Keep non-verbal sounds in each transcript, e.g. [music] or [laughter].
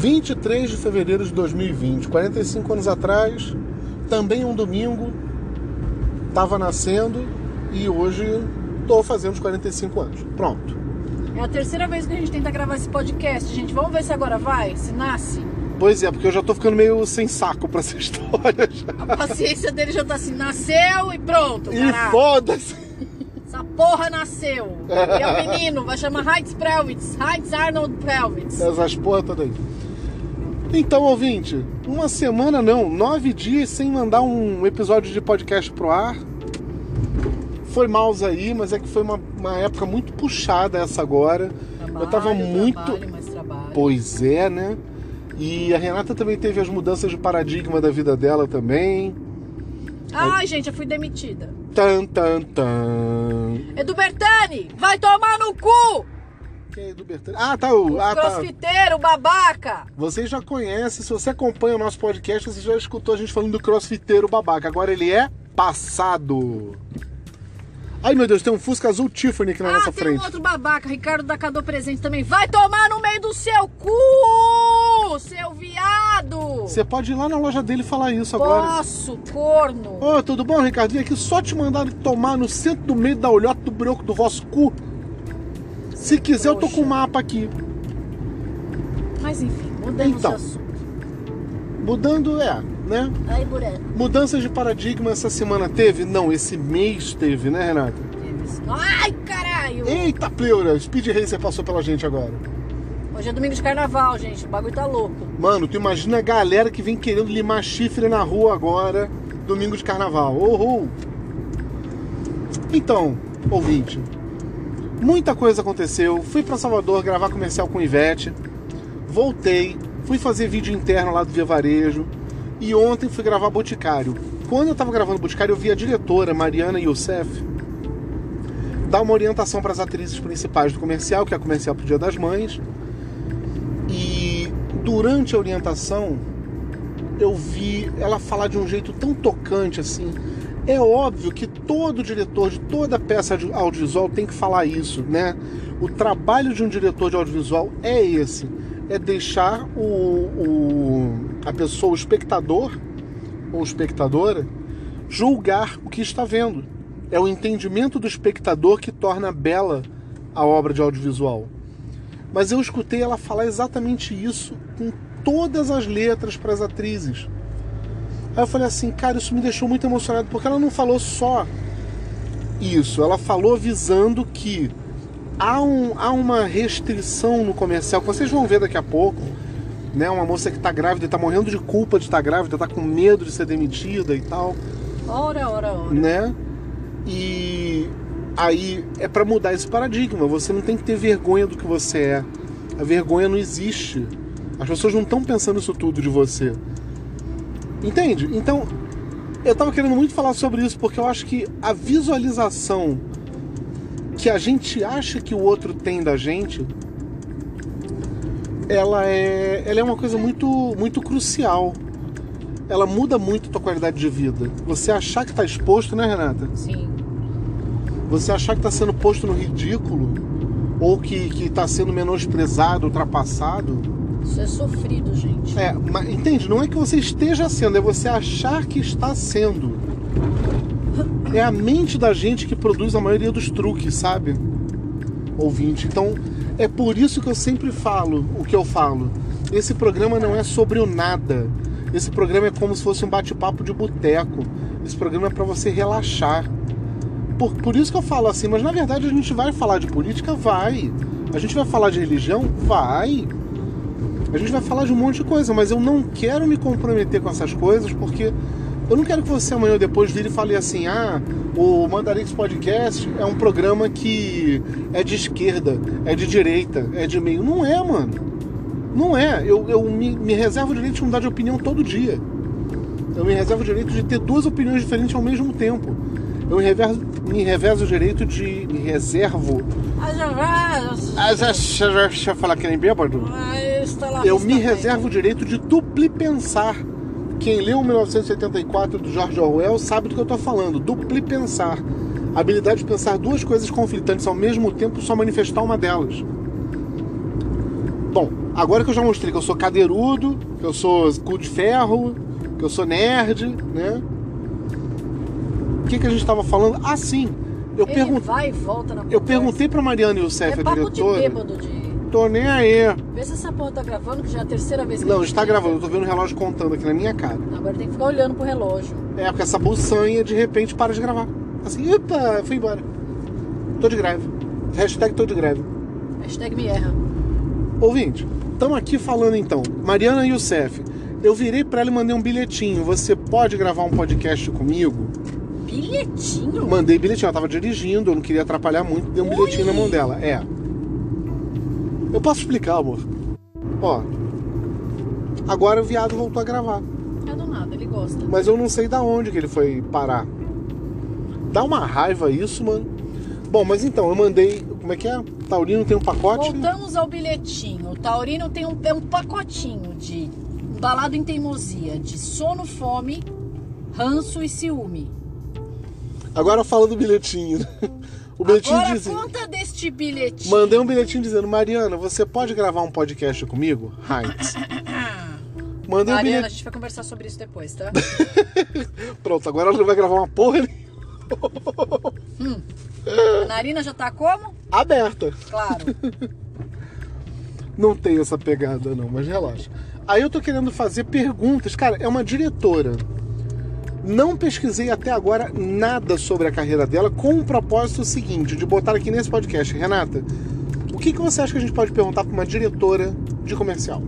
23 de fevereiro de 2020, 45 anos atrás, também um domingo, estava nascendo e hoje estou fazendo os 45 anos. Pronto. É a terceira vez que a gente tenta gravar esse podcast, gente. Vamos ver se agora vai, se nasce. Pois é, porque eu já tô ficando meio sem saco pra essa [laughs] história. Já. A paciência dele já tá assim, nasceu e pronto. E foda-se! Essa porra nasceu. [laughs] E é o menino, vai chamar Heinz Prelwitz. Heinz Arnold Prelwitz. Essas porra todas aí. Então, ouvinte, uma semana não, nove dias sem mandar um episódio de podcast pro ar. Foi maus aí, mas é que foi uma, uma época muito puxada essa agora. eu tava Trabalho, muito. Trabalho, trabalho. Pois é, né? E a Renata também teve as mudanças de paradigma da vida dela também. Ai, gente, eu fui demitida. Tan, tan, tan. Edu Bertani, vai tomar no cu! Quem é do Bertani? Ah, tá. O, ah, tá. Crossfiteiro, babaca! Você já conhece, se você acompanha o nosso podcast, você já escutou a gente falando do crossfiteiro babaca. Agora ele é passado. Ai meu Deus, tem um Fusca azul Tiffany aqui na ah, nossa tem frente. um outro babaca, Ricardo da Cadô Presente também. Vai tomar no meio do seu cu, seu viado! Você pode ir lá na loja dele e falar isso agora. Posso, corno! Ô, tudo bom, Ricardo? Vim aqui só te mandar tomar no centro do meio da olhota do broco do vosso cu. Se quiser, eu tô Poxa. com o mapa aqui. Mas enfim, mudamos Então. de assunto. Mudando, é, né? Aí. Mudanças de paradigma essa semana teve? Não, esse mês teve, né, Renata? Ai, caralho! Eita, pleura! Speed Racer passou pela gente agora. Hoje é domingo de carnaval, gente. O bagulho tá louco. Mano, tu imagina a galera que vem querendo limar chifre na rua agora, domingo de carnaval. Uhul! Então, ouvinte, muita coisa aconteceu. Fui pra Salvador gravar comercial com Ivete, voltei, fui fazer vídeo interno lá do Via Varejo e ontem fui gravar Boticário. Quando eu tava gravando Boticário, eu vi a diretora Mariana Youssef dar uma orientação para as atrizes principais do comercial, que é a comercial pro Dia das Mães. E durante a orientação, eu vi ela falar de um jeito tão tocante assim. É óbvio que todo diretor de toda peça de audiovisual tem que falar isso, né? O trabalho de um diretor de audiovisual é esse: é deixar o, o- a pessoa, o espectador ou espectadora, julgar o que está vendo. É o entendimento do espectador que torna bela a obra de audiovisual. Mas eu escutei ela falar exatamente isso com todas as letras para as atrizes. Aí eu falei assim, cara, isso me deixou muito emocionado, porque ela não falou só isso, ela falou visando que há, um, há uma restrição no comercial, que vocês vão ver daqui a pouco, né? Uma moça que está grávida, está morrendo de culpa de estar grávida, está com medo de ser demitida e tal Ora, ora, ora. né? E aí é para mudar esse paradigma. Você não tem que ter vergonha do que você é. A vergonha não existe. As pessoas não estão pensando isso tudo de você. Entende? Então, eu tava querendo muito falar sobre isso porque eu acho que a visualização que a gente acha que o outro tem da gente, ela é, ela é uma coisa muito, muito crucial. Ela muda muito a tua qualidade de vida. Você achar que tá exposto, né, Renata? Sim. Você achar que tá sendo posto no ridículo, ou que, que tá sendo menosprezado, ultrapassado. Isso é sofrido, gente. É, mas entende? Não é que você esteja sendo, é você achar que está sendo. É a mente da gente que produz a maioria dos truques, sabe? Ouvinte. Então, é por isso que eu sempre falo o que eu falo. Esse programa não é sobre o nada. Esse programa é como se fosse um bate-papo de boteco. Esse programa é para você relaxar. Por, por isso que eu falo assim, mas na verdade a gente vai falar de política? Vai. A gente vai falar de religião? Vai. A gente vai falar de um monte de coisa, mas eu não quero me comprometer com essas coisas porque eu não quero que você amanhã ou depois vire e fale assim: ah, o Mandarix Podcast é um programa que é de esquerda, é de direita, é de meio. Não é, mano. Não é. Eu, eu me, me reservo o direito de mudar de opinião todo dia. Eu me reservo o direito de ter duas opiniões diferentes ao mesmo tempo. Eu me reverso, me reverso o direito de. Me reservo. Já- Deixa eu falar que nem bêbado. Eu me bem. reservo o direito de dupli pensar. Quem leu 1984 do George Orwell sabe do que eu tô falando. Dupli pensar. A habilidade de pensar duas coisas conflitantes ao mesmo tempo, só manifestar uma delas. Bom, Agora que eu já mostrei que eu sou cadeirudo, que eu sou cu de ferro, que eu sou nerd, né? O que, que a gente tava falando? Ah, sim. Eu, pergun- vai e volta na eu perguntei pra Mariana Youssef, É a papo de diretora. bêbado de... Tô nem aí. Vê se essa porra tá gravando, que já é a terceira vez que Não, está tenta. gravando, eu tô vendo o relógio contando aqui na minha cara. Agora tem que ficar olhando pro relógio. É, porque essa buçanha de repente para de gravar. Assim, opa, fui embora. Tô de greve. Hashtag tô de greve. Hashtag me erra. Ouvinte, estamos aqui falando então. Mariana Youssef, eu virei pra ela e mandei um bilhetinho. Você pode gravar um podcast comigo? Bilhetinho? Mandei bilhetinho, ela tava dirigindo, eu não queria atrapalhar muito, dei um bilhetinho na mão dela. É. Eu posso explicar, amor? Ó. Agora o viado voltou a gravar. É do nada, ele gosta. Mas eu não sei da onde que ele foi parar. Dá uma raiva isso, mano. Bom, mas então, eu mandei. Como é que é? Taurino tem um pacote? Voltamos ao bilhetinho. O Taurino tem um, é um pacotinho de embalado em teimosia, de sono, fome, ranço e ciúme. Agora fala do bilhetinho. [laughs] O bilhetinho Agora diz. conta deste bilhetinho. Mandei um bilhetinho dizendo, Mariana, você pode gravar um podcast comigo? Heinz. [coughs] Mandei um Mariana, a gente vai conversar sobre isso depois, tá? [laughs] Pronto, agora ela não vai gravar uma porra A [laughs] narina já tá como? aberta. Claro. [laughs] Não tem essa pegada, não, mas relaxa. Aí eu tô querendo fazer perguntas. Cara, é uma diretora. Não pesquisei até agora nada sobre a carreira dela, com o propósito seguinte, de botar aqui nesse podcast. Renata, o que, que você acha que a gente pode perguntar pra uma diretora de comercial?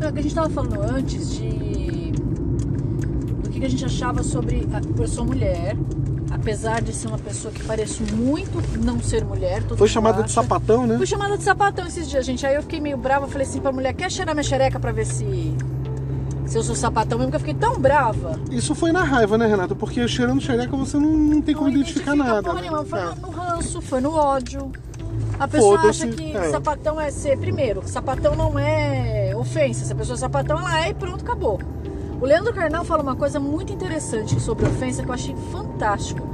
Não, é que a gente tava falando antes de. do que que a gente achava sobre. Eu sou mulher, apesar de ser uma pessoa que pareço muito não ser mulher. Foi chamada de sapatão, né? Fui chamada de sapatão esses dias, gente. Aí eu fiquei meio brava, falei assim pra mulher, quer cheirar minha xereca pra ver se. Se eu sou sapatão mesmo, porque eu fiquei tão brava. Isso foi na raiva, né, Renata? Porque cheirando xereca você não, não tem como não identificar identifica nada. Porra né? nenhuma. Foi É. no ranço, foi no ódio. A pessoa acha que é. sapatão é ser. Primeiro, sapatão não é ofensa. Se a pessoa é sapatão, ela é e pronto, acabou. O Leandro Carnal fala uma coisa muito interessante sobre ofensa que eu achei fantástico.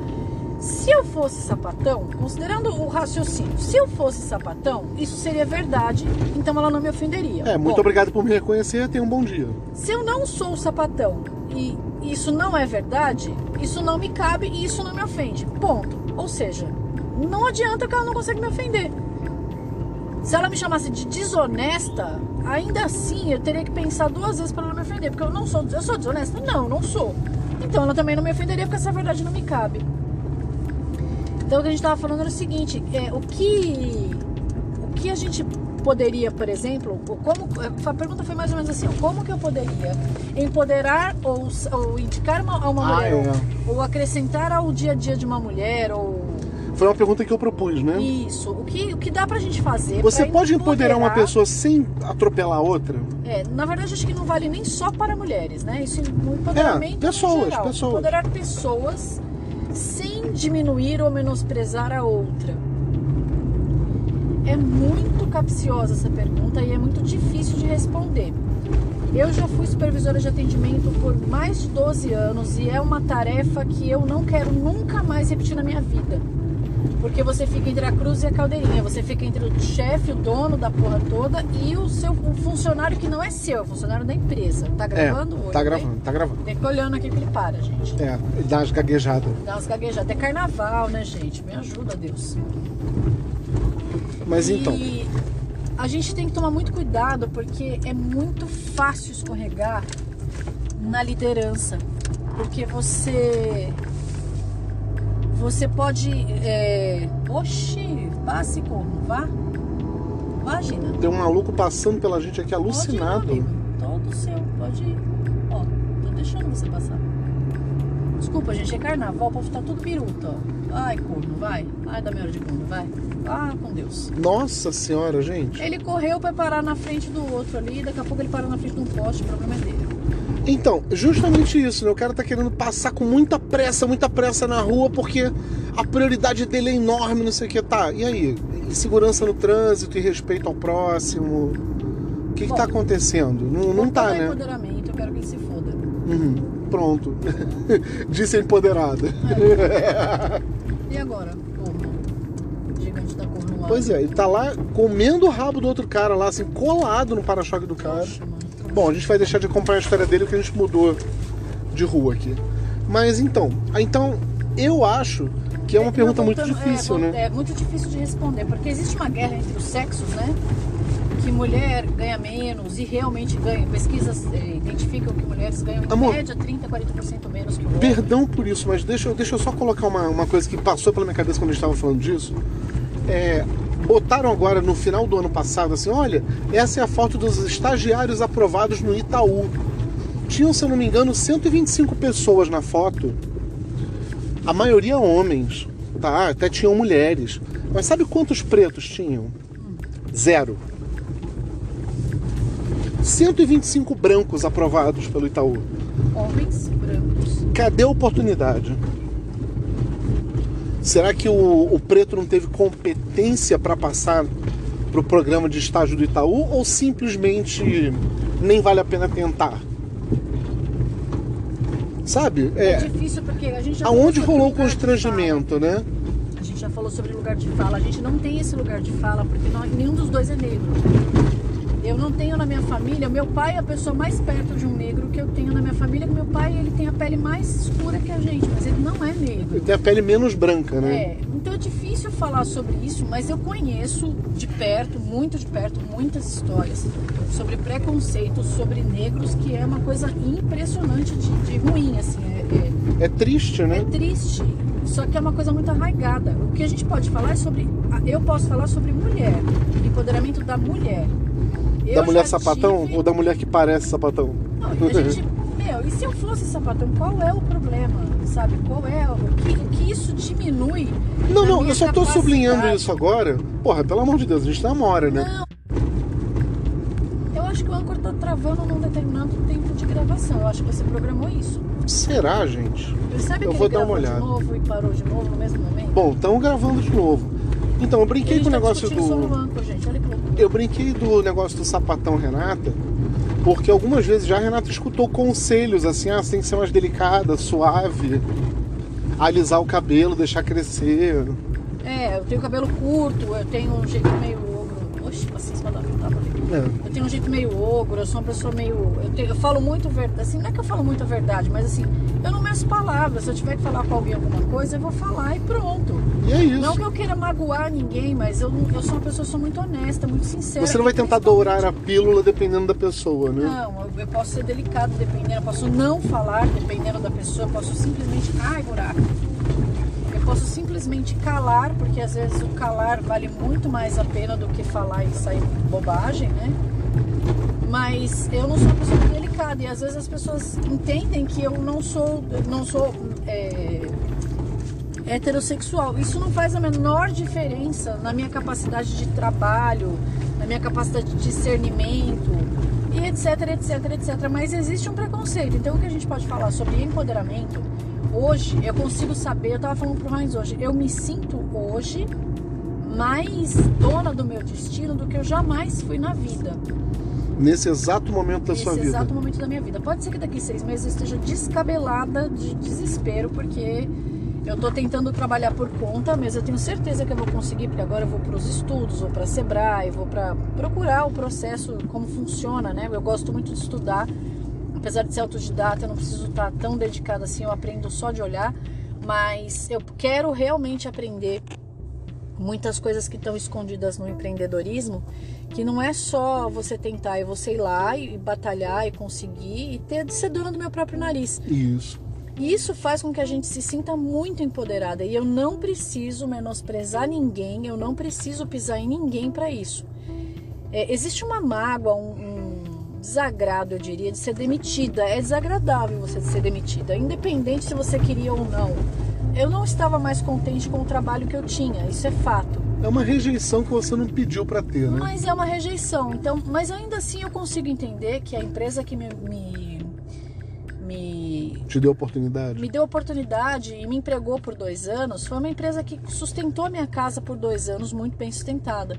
Se eu fosse sapatão, considerando o raciocínio, se eu fosse sapatão, isso seria verdade, então ela não me ofenderia. É, muito Bom, obrigado por me reconhecer, tenha um bom dia. se eu não sou sapatão e isso não é verdade, isso não me cabe e isso não me ofende. Ponto. Ou seja, não adianta que ela não consegue me ofender. Se ela me chamasse de desonesta, ainda assim eu teria que pensar duas vezes para ela me ofender, porque eu não sou, eu sou desonesta? Não, não sou. Então ela também não me ofenderia porque essa verdade não me cabe. Então o que a gente estava falando era o seguinte, é, o que o que a gente poderia, por exemplo, como a pergunta foi mais ou menos assim, como que eu poderia empoderar ou, ou indicar uma, a uma Ah, mulher é. ou, ou acrescentar ao dia a dia de uma mulher ou Foi uma pergunta que eu propus, né? isso, o que o que dá pra gente fazer? Você pode empoderar uma pessoa sem atropelar outra? É, na verdade acho que não vale nem só para mulheres, né? Isso no empoderamento É, pessoas, pessoas. Empoderar pessoas diminuir ou menosprezar a outra. É muito capciosa essa pergunta e é muito difícil de responder. Eu já fui supervisora de atendimento por mais de 12 anos e é uma tarefa que eu não quero nunca mais repetir na minha vida. Porque você fica entre a cruz e a caldeirinha, você fica entre o chefe, o dono da porra toda e o seu o funcionário que não é seu, é o funcionário da empresa. Tá gravando? é, Oi, tá oi? gravando, tá gravando. Tem que olhando aqui que ele para, gente. É, dá as gaguejadas. Dá umas gaguejadas. É carnaval, né, gente? Me ajuda, Deus. Mas então, E a gente tem que tomar muito cuidado porque é muito fácil escorregar na liderança. Porque você. Você pode. É... Oxi, passe como? Vá. Imagina. tem um maluco passando pela gente aqui Pode ir, alucinado. meu amigo. Todo seu, pode ir. Ó, tô deixando você passar. Desculpa, gente, é carnaval, o povo tá tudo biruta, ó. Ai, corno, vai. Ai, dá minha hora de corno, vai. Ah, com Deus. Nossa senhora, gente. Ele correu pra parar na frente do outro ali, daqui a pouco ele parou na frente de um poste, o problema é dele. Então, justamente isso, né? O cara tá querendo passar com muita pressa, muita pressa na rua, porque a prioridade dele é enorme, não sei o que. Tá, e aí? E segurança no trânsito e respeito ao próximo? O que, que tá acontecendo? Não, não tá, né? empoderamento, eu quero que ele se foda. Uhum, pronto. [laughs] Disse empoderada. E agora, corno? Gigante da corno. Pois é, ele tá lá comendo o rabo do outro cara lá, assim, colado no para-choque do cara. Poxa, mano. Bom, a gente vai deixar de acompanhar a história dele porque a gente mudou de rua aqui. Mas então, então eu acho que é uma É, pergunta não, muito voltando- difícil, é, né? É muito difícil de responder, porque existe uma guerra entre os sexos, né? Que mulher ganha menos e realmente ganha. Pesquisas eh, identificam que mulheres ganham em Amor. média 30, 40% menos que o homem. Perdão por isso, mas deixa, eu- deixa eu só colocar uma, uma coisa que passou pela minha cabeça quando a gente estava falando disso. É, botaram agora no final do ano passado assim: olha, essa é a foto dos estagiários aprovados no Itaú. Tinham, se eu não me engano, 125 pessoas na foto. A maioria homens, tá? Até tinham mulheres. Mas sabe quantos pretos tinham? Zero. 125 brancos aprovados pelo Itaú. Homens brancos. Cadê a oportunidade? Será que o, o preto não teve competência para passar para o programa de estágio do Itaú ou simplesmente nem vale a pena tentar? Sabe? É, É, difícil porque a gente já aonde rolou o constrangimento, né? A gente já falou sobre lugar de fala. A gente não tem esse lugar de fala porque nós- nenhum dos dois é negro. Eu não tenho na minha família, meu pai é a pessoa mais perto de um negro que eu tenho na minha família. Meu pai, ele tem a pele mais escura que a gente, mas ele não é negro. Ele tem a pele menos branca, né? É, então é difícil falar sobre isso, mas eu conheço de perto, muito de perto, muitas histórias sobre preconceito sobre negros, que é uma coisa impressionante de, de ruim, assim, é, É triste, é, né? é triste, só que é uma coisa muito arraigada. O que a gente pode falar é sobre, eu posso falar sobre mulher, empoderamento da mulher. Da mulher sapatão tive- ou da mulher que parece sapatão? não, a gente, [laughs] meu, e se eu fosse sapatão, qual é o problema? Sabe? Qual é o que, o que isso diminui? Não, não, eu só tô capacidade? sublinhando isso agora. Porra, pelo amor de Deus, a gente namora, né? Não. Eu acho que o Anchor tá travando num determinado tempo de gravação. Eu acho que você programou isso. Será, gente? Percebe Eu que vou ele dar uma olhada. de novo e parou de novo no mesmo momento? Bom, estamos gravando de novo. Então, eu brinquei com o tá negócio do. Loucura. Eu brinquei do negócio do sapatão Renata, porque algumas vezes já a Renata escutou conselhos assim, ah, você tem que ser mais delicada, suave, alisar o cabelo, deixar crescer. É, eu tenho cabelo curto, eu tenho um jeito meio. Oxe, passei em cima da tava ali. É. Eu tenho um jeito meio ogro, eu sou uma pessoa meio. Eu, tenho- eu falo muito verdade. Assim, não é que eu falo muito a verdade, mas assim, eu não meço palavras. Se eu tiver que falar com alguém alguma coisa, eu vou falar e pronto. E é isso. Não que eu queira magoar ninguém, mas eu, eu sou uma pessoa sou muito honesta, muito sincera. Você não vai tentar dourar a pílula dependendo da pessoa, né? Não, eu, eu posso ser delicado dependendo, eu posso não falar dependendo da pessoa, eu posso simplesmente. Ai, buraco. Eu posso simplesmente calar, porque às vezes o calar vale muito mais a pena do que falar e sair bobagem, né? Mas eu não sou uma pessoa delicada e às vezes as pessoas entendem que eu não sou, não sou é, heterossexual. Isso não faz a menor diferença na minha capacidade de trabalho, na minha capacidade de discernimento e etc, etc, etc. Mas existe um preconceito. Então o que a gente pode falar sobre empoderamento? Hoje eu consigo saber, eu estava falando pro Heinz hoje, eu me sinto hoje mais dona do meu destino do que eu jamais fui na vida. Nesse exato momento da Nesse sua vida. exato momento da minha vida. Pode ser que daqui seis meses eu esteja descabelada de desespero, porque eu tô tentando trabalhar por conta, mas eu tenho certeza que eu vou conseguir, porque agora eu vou para os estudos, vou para Sebrae, vou para procurar o processo, como funciona, né? Eu gosto muito de estudar, apesar de ser autodidata, eu não preciso estar tão dedicada assim, eu aprendo só de olhar, mas eu quero realmente aprender muitas coisas que estão escondidas no empreendedorismo, que não é só você tentar, é você ir lá e batalhar e conseguir e ter de ser dona do meu próprio nariz. Isso. E isso faz com que a gente se sinta muito empoderada. E eu não preciso menosprezar ninguém, eu não preciso pisar em ninguém para isso. É, existe uma mágoa, um, um desagrado, eu diria, de ser demitida. É desagradável você ser demitida, independente se você queria ou não. Eu não estava mais contente com o trabalho que eu tinha, isso é fato. É uma rejeição que você não pediu pra ter, né? Mas é uma rejeição. Então, mas ainda assim eu consigo entender que a empresa que me, me, me Te deu oportunidade. me deu oportunidade e me empregou por dois anos foi uma empresa que sustentou minha casa por dois anos muito bem sustentada.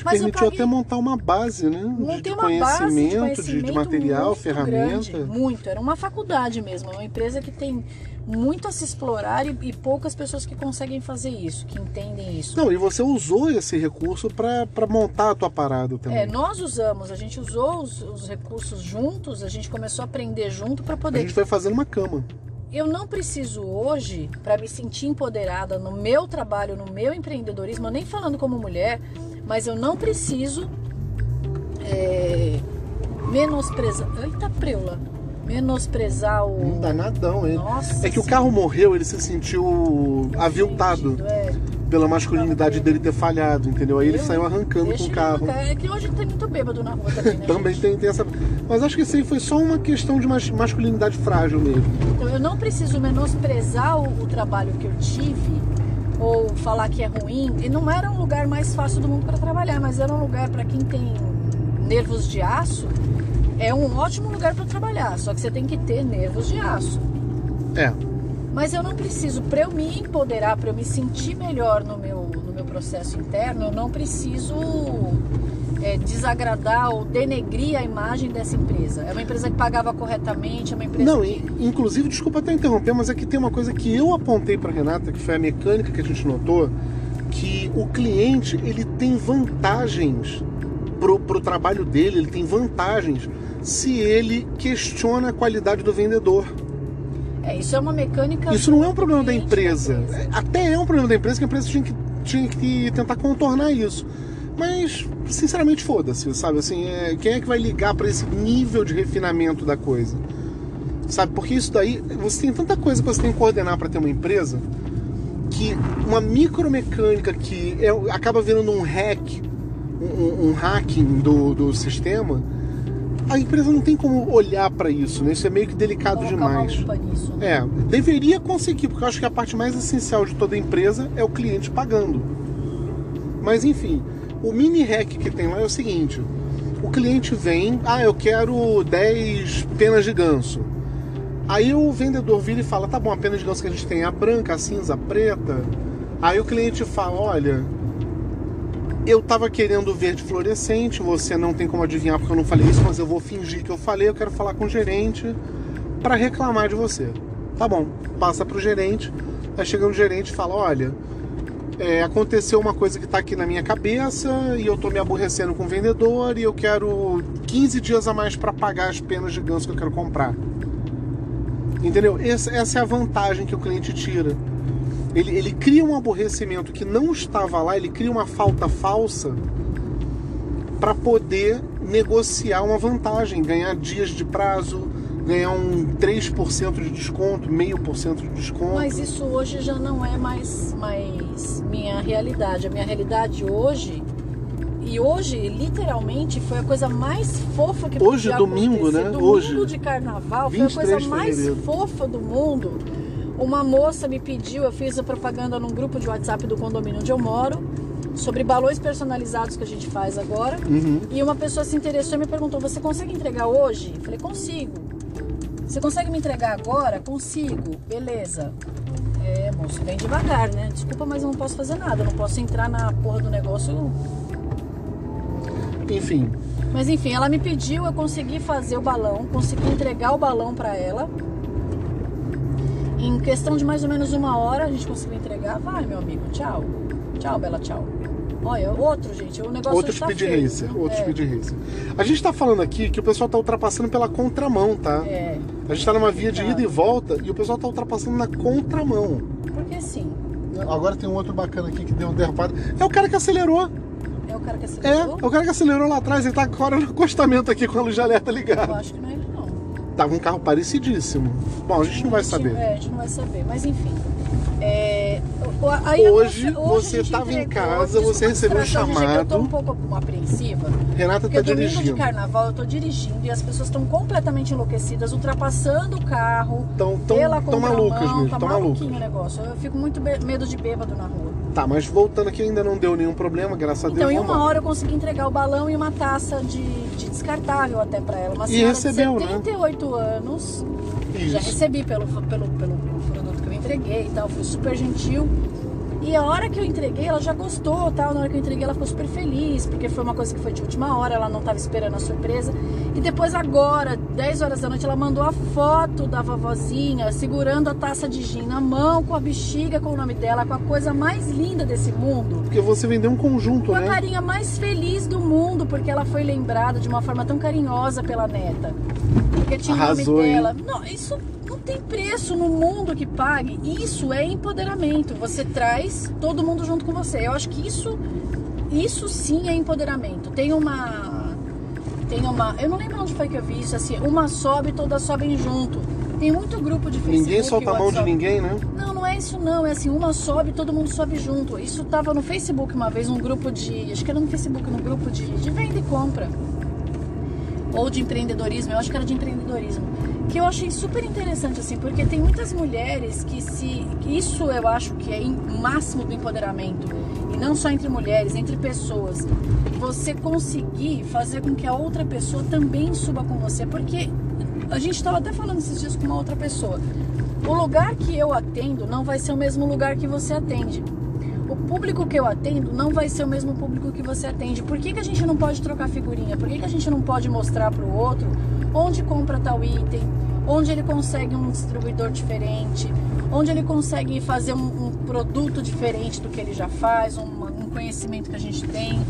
Te Mas permitiu até montar uma base, né? De- Montei de, uma base de conhecimento, de, conhecimento material, muito ferramenta. grande, muito. Era uma faculdade mesmo, uma empresa que tem muito a se explorar e, e poucas pessoas que conseguem fazer isso, que entendem isso. Não, e você usou esse recurso para montar a tua parada também. É, nós usamos, a gente usou os, os recursos juntos, a gente começou a aprender junto para a poder. gente foi fazendo uma cama. Eu não preciso hoje, para me sentir empoderada no meu trabalho, no meu empreendedorismo, nem falando como mulher, mas eu não preciso é, menosprezar. Eita, preula! Menosprezar o. Não dá nadão, hein? Nossa É que o carro morreu, ele se sentiu aviltado Sentido, é. pela masculinidade dele ter falhado, entendeu? Aí ele Eu- saiu arrancando com o ele carro. arrancar. É que hoje tem muito bêbado na rua também, né? [laughs] Também tem, tem essa. Mas acho que isso aí foi só uma questão de mas- masculinidade frágil mesmo. Então eu não preciso menosprezar o, o trabalho que eu tive ou falar que é ruim. E não era um lugar mais fácil do mundo para trabalhar, mas era um lugar para quem tem nervos de aço. É um ótimo lugar para trabalhar, só que você tem que ter nervos de aço. É. Mas eu não preciso, para eu me empoderar, para eu me sentir melhor no meu, no meu processo interno, eu não preciso é, desagradar ou denegrir a imagem dessa empresa. É uma empresa que pagava corretamente, é uma empresa Não, que... inclusive, desculpa até interromper, mas é que tem uma coisa que eu apontei para Renata, que foi a mecânica que a gente notou, que o cliente ele tem vantagens pro, pro trabalho dele, ele tem vantagens se ele questiona a qualidade do vendedor. É, isso é uma mecânica. Isso não é um problema da cliente empresa. da empresa. É, Até é um problema da empresa que a empresa tinha que, tinha que tentar contornar isso. Mas, sinceramente, foda-se, sabe? Assim, é, quem é que vai ligar para esse nível de refinamento da coisa? Sabe? Porque isso daí, você tem tanta coisa que você tem que coordenar para ter uma empresa que uma micromecânica que é, acaba virando um hack, um, um- hacking do, do sistema, a empresa não tem como olhar para isso, né? Isso é meio que delicado Colocar demais. Uma lupa nisso, né? É, deveria conseguir, porque eu acho que a parte mais essencial de toda empresa é o cliente pagando. Mas enfim, o mini hack que tem lá é o seguinte: o cliente vem, ah, eu quero 10 penas de ganso. Aí o vendedor vira e fala: tá bom, a pena de ganso que a gente tem é a branca, a cinza, a preta. Aí o cliente fala: olha, eu tava querendo verde fluorescente, você não tem como adivinhar porque eu não falei isso, mas eu vou fingir que eu falei, eu quero falar com o gerente para reclamar de você. Tá bom, passa pro gerente, aí chega no gerente e fala, olha, é, aconteceu uma coisa que tá aqui na minha cabeça e eu tô me aborrecendo com o vendedor e eu quero 15 dias a mais para pagar as penas de ganso que eu quero comprar. Entendeu? Essa, essa é a vantagem que o cliente tira. Ele, ele cria um aborrecimento que não estava lá, ele cria uma falta falsa para poder negociar uma vantagem, ganhar dias de prazo, ganhar um 3% de desconto, meio por cento de desconto. Mas isso hoje já não é mais, mais minha realidade. A minha realidade hoje. E hoje, literalmente, foi a coisa mais fofa que Hoje, domingo, acontecer. né? Domingo Hoje. de carnaval foi a 23 coisa mais fevereiro. fofa do mundo. Uma moça me pediu, eu fiz a propaganda num grupo de WhatsApp do condomínio onde eu moro, sobre balões personalizados que a gente faz agora. Uhum. E uma pessoa se interessou e me perguntou: Você consegue entregar hoje? Eu falei: Consigo. Você consegue me entregar agora? Consigo. Beleza. É, moço, vem devagar, né? Desculpa, mas eu não posso fazer nada. Eu não posso entrar na porra do negócio. Enfim, Mas enfim, ela me pediu, eu consegui fazer o balão, consegui entregar o balão pra ela. Em questão de mais ou menos uma hora, a gente conseguiu entregar. Vai, meu amigo, tchau. Tchau, Bela, tchau. Olha, outro, gente, o negócio outro está speed feio. racer, outro é, speed racer. A gente tá falando aqui que o pessoal tá ultrapassando pela contramão, tá? É, A gente tá numa via de Tá. ida e volta e o pessoal tá ultrapassando na contramão. porque sim. Agora tem um outro bacana aqui que deu uma derrapada. É o cara que acelerou. É o cara que É, acelerou? é o cara que acelerou lá atrás. Ele tá agora no acostamento aqui com a luz de alerta Eu ligada. acho que não é ele, não. Tava um carro parecidíssimo. Bom, a gente não vai saber. É, a gente não vai saber, mas enfim. É, aí a Hoje, moça- você a gente tava em casa, você a recebeu um que Eu tô chamado. um pouco apreensiva. Renata Porque tá domingo dirigindo. de carnaval eu tô dirigindo e as pessoas estão completamente enlouquecidas, ultrapassando o carro. Tão, tão, pela tão malucas mesmo, tá malucas. o negócio. Eu fico muito medo de bêbado na rua. Tá, mas voltando aqui ainda não deu nenhum problema, graças a Então, Deus. em vambora. uma hora eu consegui entregar o balão e uma taça de, de descartável até pra ela. Uma E recebeu, de né? 78 anos. Já Isso. recebi pelo, pelo, pelo entreguei e tal, fui super gentil. E a hora que eu entreguei, ela já gostou, tal. Na hora que eu entreguei, ela ficou super feliz, porque foi uma coisa que foi de última hora, ela não estava esperando a surpresa. E depois, agora, 10 horas da noite, ela mandou a foto da vovozinha segurando a taça de gin na mão, com a bexiga com o nome dela, com a coisa mais linda desse mundo. Porque você vendeu um conjunto, Com a né? carinha mais feliz do mundo, porque ela foi lembrada de uma forma tão carinhosa pela neta. Porque tinha Arrasou, o nome hein? dela. Não, isso tem preço no mundo que pague. Isso é empoderamento. Você traz todo mundo junto com você. Eu acho que isso, isso sim é empoderamento. Tem uma. Tem uma. Eu não lembro onde foi que eu vi isso, assim, uma sobe, todas sobem junto. Tem muito grupo de Facebook. Ninguém solta a mão de ninguém, né? Não, não é isso não. É assim, uma sobe, todo mundo sobe junto. Isso tava no Facebook uma vez, um grupo de. Acho que era no Facebook, num grupo de, de venda e compra. Ou de empreendedorismo, eu acho que era de empreendedorismo. Que eu achei super interessante, assim, porque tem muitas mulheres que se. Isso eu acho que é o máximo do empoderamento. E não só entre mulheres, entre pessoas. Você conseguir fazer com que a outra pessoa também suba com você. Porque a gente estava até falando esses dias com uma outra pessoa. O lugar que eu atendo não vai ser o mesmo lugar que você atende. O público que eu atendo não vai ser o mesmo público que você atende. Por que, que a gente não pode trocar figurinha? Por que, que a gente não pode mostrar para o outro onde compra tal item, onde ele consegue um distribuidor diferente, onde ele consegue fazer um, um produto diferente do que ele já faz, um, um conhecimento que a gente tem.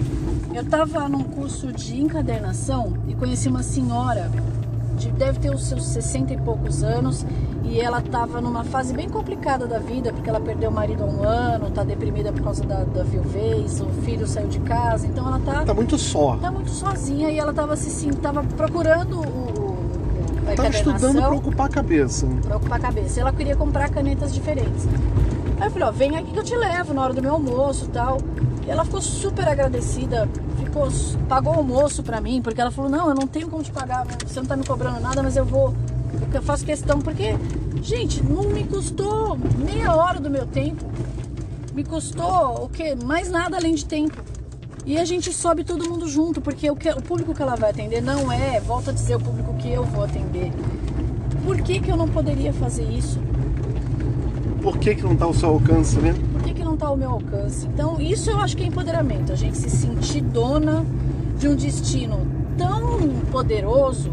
Eu estava num curso de encadernação e conheci uma senhora de- deve ter os seus 60 e poucos anos e ela estava numa fase bem complicada da vida, porque ela perdeu o marido há um ano, tá deprimida por causa da, da viuvez, o filho saiu de casa, então ela tá, Tá muito só. tá muito sozinha e ela tava se sim, tava procurando o, estudando pra ocupar a cabeça. pra ocupar a cabeça. Ela queria comprar canetas diferentes. Aí eu falei, ó, vem aqui que eu te levo na hora do meu almoço e tal. E ela ficou super agradecida, pagou o almoço pra mim, porque ela falou, não, eu não tenho como te pagar, você não tá me cobrando nada, mas eu vou, eu faço questão, porque, gente, não me custou meia hora do meu tempo. Me custou o quê? Mais nada além de tempo. E a gente sobe todo mundo junto, porque o, que, o público que ela vai atender não é, volto a dizer, o público que eu vou atender. Por que, que eu não poderia fazer isso? Por que, que não tá ao seu alcance, né? Está ao meu alcance? Então, isso eu acho que é empoderamento. A gente se sentir dona de um destino tão poderoso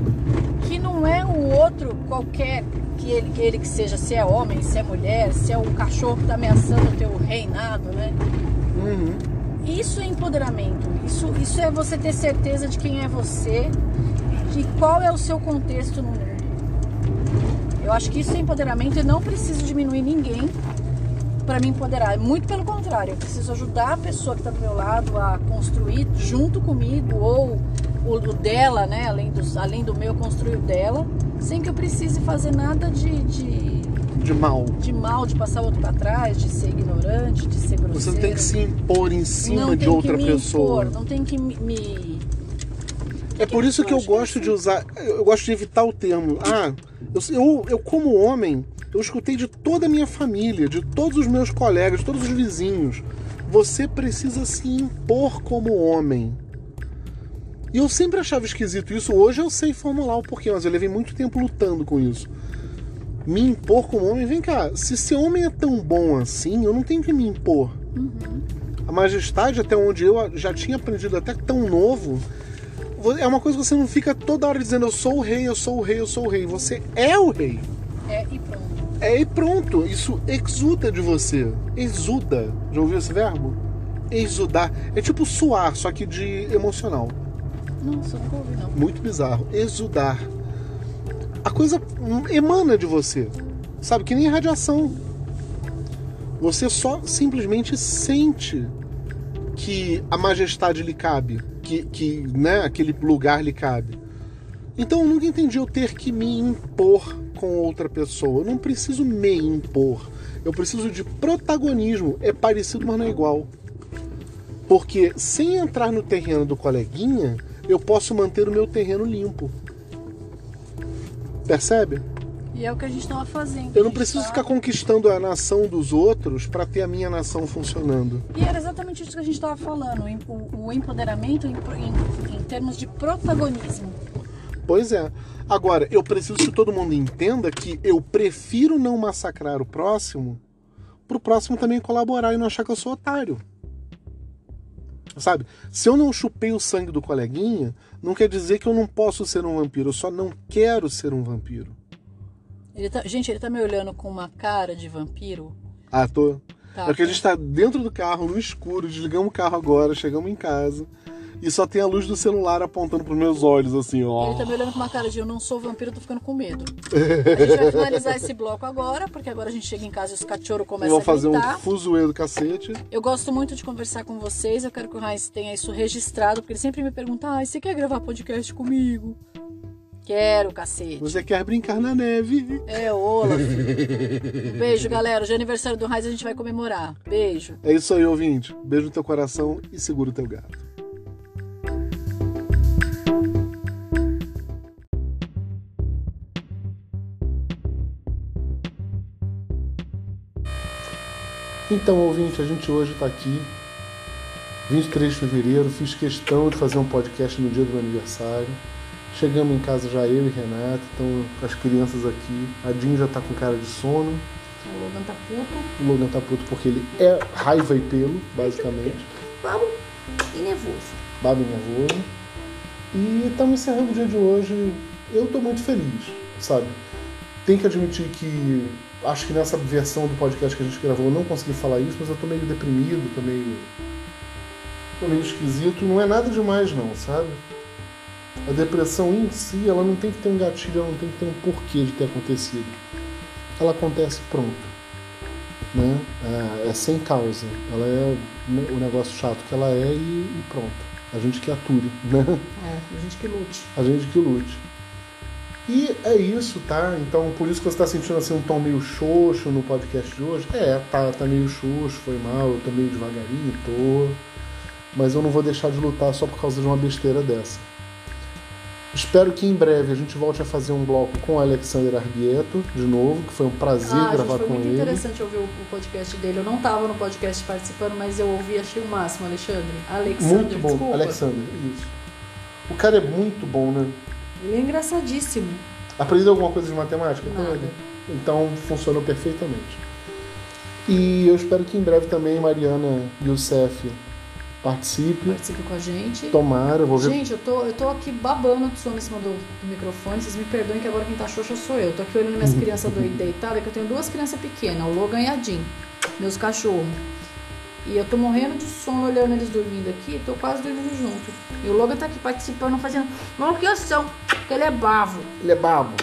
que não é o outro qualquer que ele, que ele que seja, se é homem, se é mulher, se é o cachorro que está ameaçando o teu reinado, né? Uhum. Isso é empoderamento. Isso, isso é você ter certeza de quem é você, de qual é o seu contexto no mundo. Eu acho que isso é empoderamento e não preciso diminuir ninguém para me empoderar. Muito pelo contrário, eu preciso ajudar a pessoa que está do meu lado a construir junto comigo ou o, dela, né? Além, dos, além do meu, construir o dela, sem que eu precise fazer nada de, de, De mal. de mal, de passar o outro para trás, de ser ignorante, de ser grosseiro. Você não tem que se impor em cima Não de tem outra que me pessoa. impor, não tem que me- me É por isso que eu gosto de usar. Eu gosto de evitar o termo. Ah, eu, eu, eu como homem, eu escutei de toda a minha família, de todos os meus colegas, de todos os vizinhos. Você precisa se impor como homem. E eu sempre achava esquisito isso. Hoje eu sei formular o porquê, mas eu levei muito tempo lutando com isso. Me impor como homem, vem cá, se ser homem é tão bom assim, eu não tenho que me impor. A majestade, até onde eu já tinha aprendido até tão novo, é uma coisa que você não fica toda hora dizendo eu sou o rei, eu sou o rei, eu sou o rei. Você é o rei. É, e pronto. É e pronto. Isso exuda de você. Exuda. Já ouviu esse verbo? Exudar. É tipo suar, só que de emocional. Nossa, nunca ouvi, não. Muito bizarro. Exudar. A coisa emana de você. Sabe? Que nem radiação. Você só simplesmente sente que a majestade lhe cabe. Que, que né, aquele lugar lhe cabe. Então eu nunca entendi eu ter que me impor com outra pessoa. Eu não preciso me impor. Eu preciso de protagonismo. É parecido, mas não é igual. Porque sem entrar no terreno do coleguinha, eu posso manter o meu terreno limpo. Percebe? E é o que a gente estava fazendo. Eu não preciso tá- ficar conquistando a nação dos outros para ter a minha nação funcionando. E era exatamente isso que a gente estava falando, o empoderamento em, em- em termos de protagonismo. Pois é. Agora, eu preciso que todo mundo entenda que eu prefiro não massacrar o próximo pro próximo também colaborar e não achar que eu sou otário. Sabe? Se eu não chupei o sangue do coleguinha, não quer dizer que eu não posso ser um vampiro, eu só não quero ser um vampiro. Ele tá- gente, ele tá me olhando com uma cara de vampiro. Ah, tô. Tá, é porque a tá. gente tá dentro do carro, no escuro, desligamos o carro agora, chegamos em casa. E só tem a luz do celular apontando pros meus olhos, assim, ó. Ele tá me olhando com uma cara de eu não sou vampiro, tô ficando com medo. A gente vai finalizar esse bloco agora, porque agora a gente chega em casa e os cachorros Eu começam vou fazer a um gritar. fuzuê do cacete. Eu gosto muito de conversar com vocês, eu quero que o Raiz tenha isso registrado, porque ele sempre me pergunta, ah, você quer gravar podcast comigo? Quero, cacete. Você quer brincar na neve? É, Olaf. [laughs] Beijo, galera. Hoje é aniversário do Raiz, a gente vai comemorar. Beijo. É isso aí, ouvinte. Beijo no teu coração e segura o teu gato. Então, ouvinte, a gente hoje está aqui, 23 de fevereiro. Fiz questão de fazer um podcast no dia do meu aniversário. Chegamos em casa já eu e Renato, então com as crianças aqui. A Jean já tá com cara de sono. O Logan tá puto. O Logan tá puto porque ele é raiva e pelo, basicamente. Babo e nervoso. Babo e nervoso. E estamos encerrando o dia de hoje. Eu tô muito feliz, sabe? Tem que admitir que acho que nessa versão do podcast que a gente gravou eu não consegui falar isso, mas eu tô meio deprimido, tô meio. tô meio esquisito. Não é nada demais não, sabe? A depressão em si, ela não tem que ter um gatilho, ela não tem que ter um porquê de ter acontecido. Ela acontece pronto. Né? É, é sem causa. Ela é o negócio chato que ela é e, e pronto. A gente que ature, [laughs] né? É, a gente que lute. A gente que lute. E é isso, tá? Então por isso que você está sentindo assim um tom meio xoxo no podcast de hoje. É, tá, tá meio xoxo, foi mal, eu tô meio devagarinho, tô. Mas eu não vou deixar de lutar só por causa de uma besteira dessa. Espero que em breve a gente volte a fazer um bloco com o Alexander Arguieto de novo, que foi um prazer Ah, gente, gravar foi com muito ele. interessante ouvir o, podcast dele. Eu não tava no podcast participando, mas eu ouvi achei o máximo, Alexandre. Alexandre, Muito bom, desculpa. Alexander, isso. O cara é muito bom, né? Ele é engraçadíssimo. Aprendeu alguma coisa de matemática com Nada. ele? Então funcionou perfeitamente. E eu espero que em breve também Mariana Youssef participe. Participe com a gente. Tomara, eu vou ver. Gente, eu tô, eu tô aqui babando de sono em cima do, do microfone. Vocês me perdoem que agora quem tá xoxa sou eu. Tô aqui olhando minhas [laughs] crianças do- deitadas, que eu tenho duas crianças pequenas, o Logan e a Jean, meus cachorros. E eu tô morrendo de sono olhando eles dormindo aqui, tô quase dormindo junto. E o Logan tá aqui participando, fazendo marcação, que ele é bavo. Ele é babo.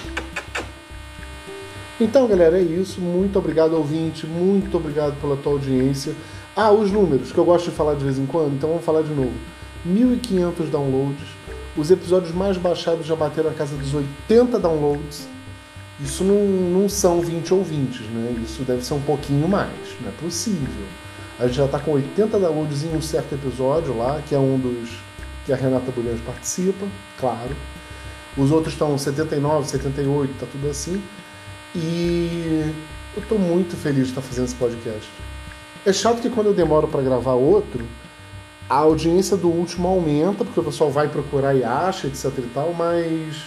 Então, galera, é isso. Muito obrigado, ouvinte. Muito obrigado pela tua audiência. Ah, os números, que eu gosto de falar de vez em quando, então vamos falar de novo. 1.500 downloads. Os episódios mais baixados já bateram a casa dos 80 downloads. Isso não, não são 20 ouvintes, né? Isso deve ser um pouquinho mais. Não é possível. A gente já está com 80 downloads em um certo episódio lá, que é um dos que a Renata Bulhões participa, claro. Os outros estão 79, 78, tá tudo assim. E eu tô muito feliz de estar fazendo esse podcast. É chato que quando eu demoro para gravar outro, a audiência do último aumenta, porque o pessoal vai procurar e acha, etc e tal, mas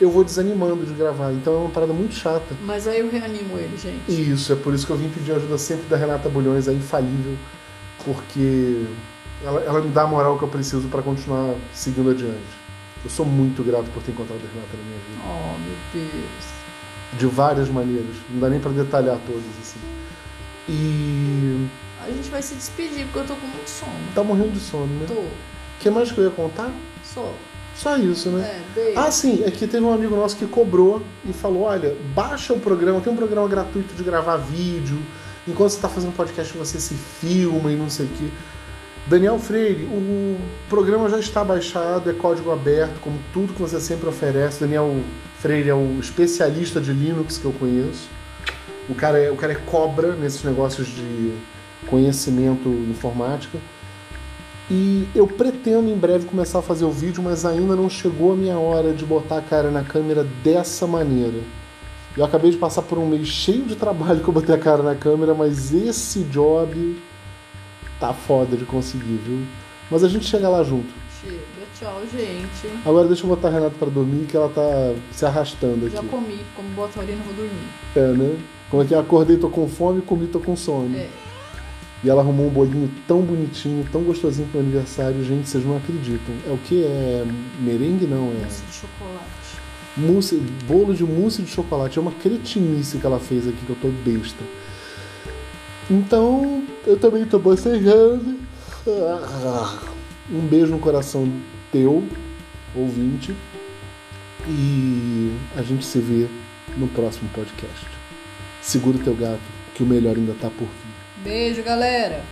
eu vou desanimando de gravar. Então é uma parada muito chata. Mas aí eu reanimo ele, gente. Isso, é por isso que eu vim pedir ajuda sempre da Renata Bulhões, a infalível, porque ela, ela me dá a moral que eu preciso para continuar seguindo adiante. Eu sou muito grato por ter encontrado a Renata na minha vida. Oh, meu Deus. De várias maneiras. Não dá nem para detalhar todas, assim. E. A gente vai se despedir, porque eu tô com muito sono. tá morrendo de sono, né? Tô. O que mais que eu ia contar? Só. Só isso, né? É, beijo. Ah, sim, é que teve um amigo nosso que cobrou e falou: olha, baixa o programa, tem um programa gratuito de gravar vídeo. Enquanto você está fazendo podcast, você se filma e não sei o quê. Daniel Freire, o programa já está baixado, é código aberto, como tudo que você sempre oferece. Daniel Freire é o especialista de Linux que eu conheço. O cara é, o cara é cobra nesses negócios de conhecimento informática. E eu pretendo em breve começar a fazer o vídeo, mas ainda não chegou a minha hora de botar a cara na câmera dessa maneira. Eu acabei de passar por um mês cheio de trabalho que eu botei a cara na câmera, mas esse job tá foda de conseguir, viu? Mas a gente chega lá junto. Chega, tchau, gente. Agora deixa eu botar a Renata pra dormir, que ela tá se arrastando aqui. Já comi, como boa taurina, vou dormir. É, né? Como é que é? Acordei, tô com fome, comi, tô com sono. É. E ela arrumou um bolinho tão bonitinho, tão gostosinho pro aniversário, gente, vocês não acreditam. É o que? É merengue? Não, é Mousse de chocolate. mousse, bolo de mousse de chocolate. É uma cretinice que ela fez aqui, que eu tô besta. Então, eu também tô bocejando. Um beijo no coração teu, ouvinte. E a gente se vê no próximo podcast. Segura o teu gato, que o melhor ainda tá por vir. Beijo, galera.